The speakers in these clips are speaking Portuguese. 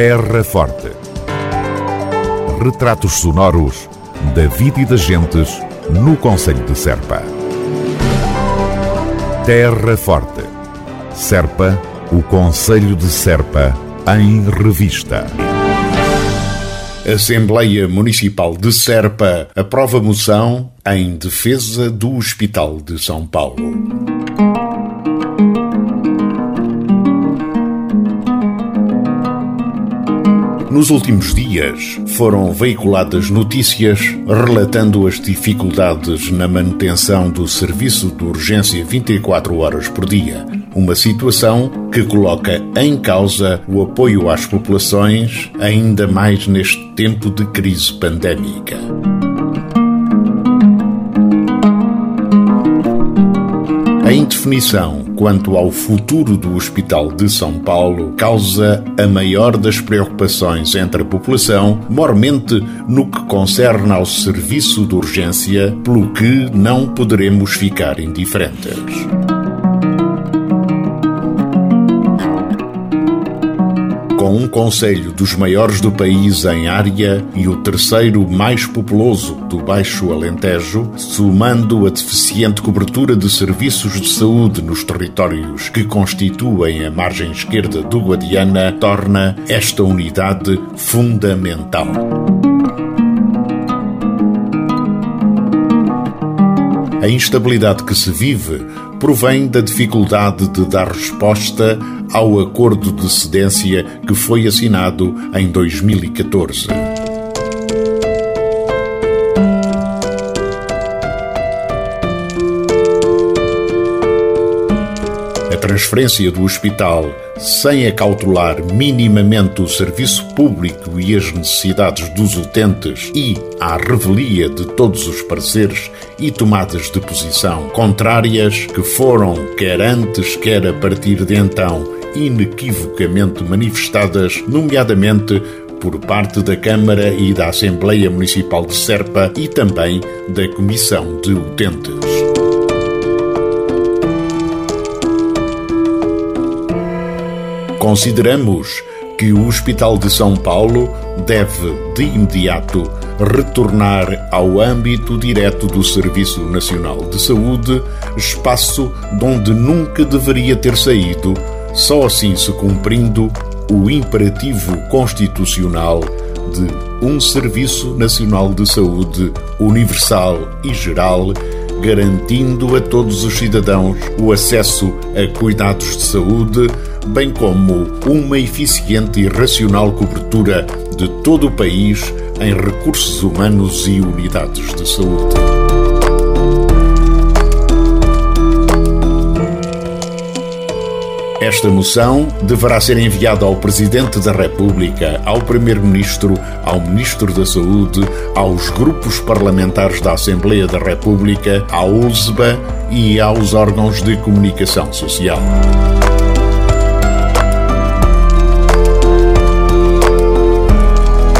Terra Forte. Retratos sonoros da vida e das gentes no Conselho de Serpa. Terra Forte. Serpa, o Conselho de Serpa, em revista. Assembleia Municipal de Serpa aprova moção em defesa do Hospital de São Paulo. Nos últimos dias foram veiculadas notícias relatando as dificuldades na manutenção do serviço de urgência 24 horas por dia. Uma situação que coloca em causa o apoio às populações, ainda mais neste tempo de crise pandémica. A indefinição quanto ao futuro do Hospital de São Paulo causa a maior das preocupações entre a população, mormente no que concerne ao serviço de urgência, pelo que não poderemos ficar indiferentes. Com um conselho dos maiores do país em área e o terceiro mais populoso do Baixo Alentejo, somando a deficiente cobertura de serviços de saúde nos territórios que constituem a margem esquerda do Guadiana, torna esta unidade fundamental. A instabilidade que se vive provém da dificuldade de dar resposta ao acordo de cedência que foi assinado em 2014. Transferência do hospital sem acautelar minimamente o serviço público e as necessidades dos utentes e à revelia de todos os pareceres e tomadas de posição contrárias que foram, quer antes, quer a partir de então, inequivocamente manifestadas, nomeadamente por parte da Câmara e da Assembleia Municipal de Serpa e também da Comissão de Utentes. Consideramos que o Hospital de São Paulo deve, de imediato, retornar ao âmbito direto do Serviço Nacional de Saúde, espaço de onde nunca deveria ter saído só assim se cumprindo o imperativo constitucional de um Serviço Nacional de Saúde universal e geral, garantindo a todos os cidadãos o acesso a cuidados de saúde, bem como uma eficiente e racional cobertura de todo o país em recursos humanos e unidades de saúde. Esta moção deverá ser enviada ao Presidente da República, ao Primeiro-Ministro, ao Ministro da Saúde, aos grupos parlamentares da Assembleia da República, à USBA e aos órgãos de comunicação social.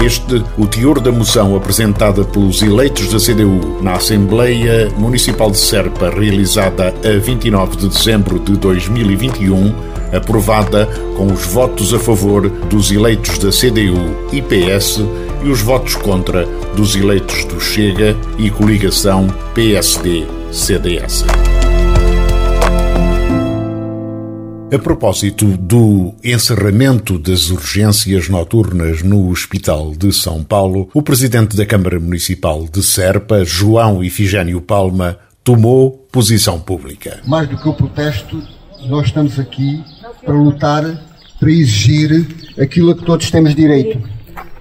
Este, o teor da moção apresentada pelos eleitos da CDU na Assembleia Municipal de Serpa, realizada a 29 de dezembro de 2021, aprovada com os votos a favor dos eleitos da CDU e PS e os votos contra dos eleitos do Chega e coligação PSD-CDS. A propósito do encerramento das urgências noturnas no Hospital de São Paulo, o presidente da Câmara Municipal de Serpa, João Ifigênio Palma, tomou posição pública. Mais do que o protesto, nós estamos aqui para lutar, para exigir aquilo a que todos temos direito.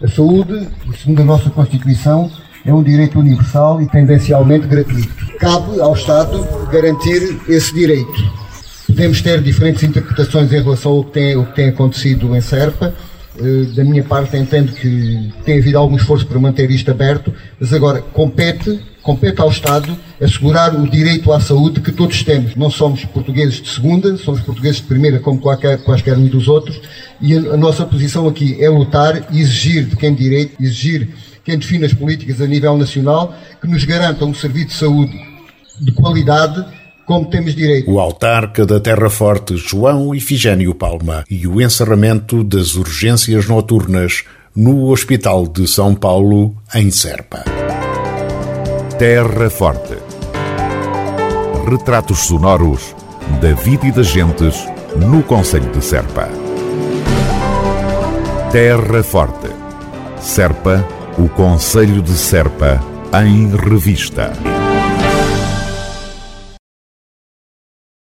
A saúde, segundo a nossa Constituição, é um direito universal e tendencialmente gratuito. Cabe ao Estado garantir esse direito podemos ter diferentes interpretações em relação ao que tem, ao que tem acontecido em Serpa. Eh, da minha parte, entendo que tem havido algum esforço para manter isto aberto, mas agora compete, compete ao Estado assegurar o direito à saúde que todos temos. Não somos portugueses de segunda, somos portugueses de primeira, como qualquer, quaisquer um dos outros, e a, a nossa posição aqui é lutar e exigir de quem direito, exigir quem define as políticas a nível nacional, que nos garanta um serviço de saúde de qualidade como temos direito. O autarca da Terra Forte, João Ifigênio Palma, e o encerramento das urgências noturnas no Hospital de São Paulo, em Serpa. Terra Forte. Retratos sonoros da vida e das gentes no Conselho de Serpa. Terra Forte. Serpa, o Conselho de Serpa, em revista.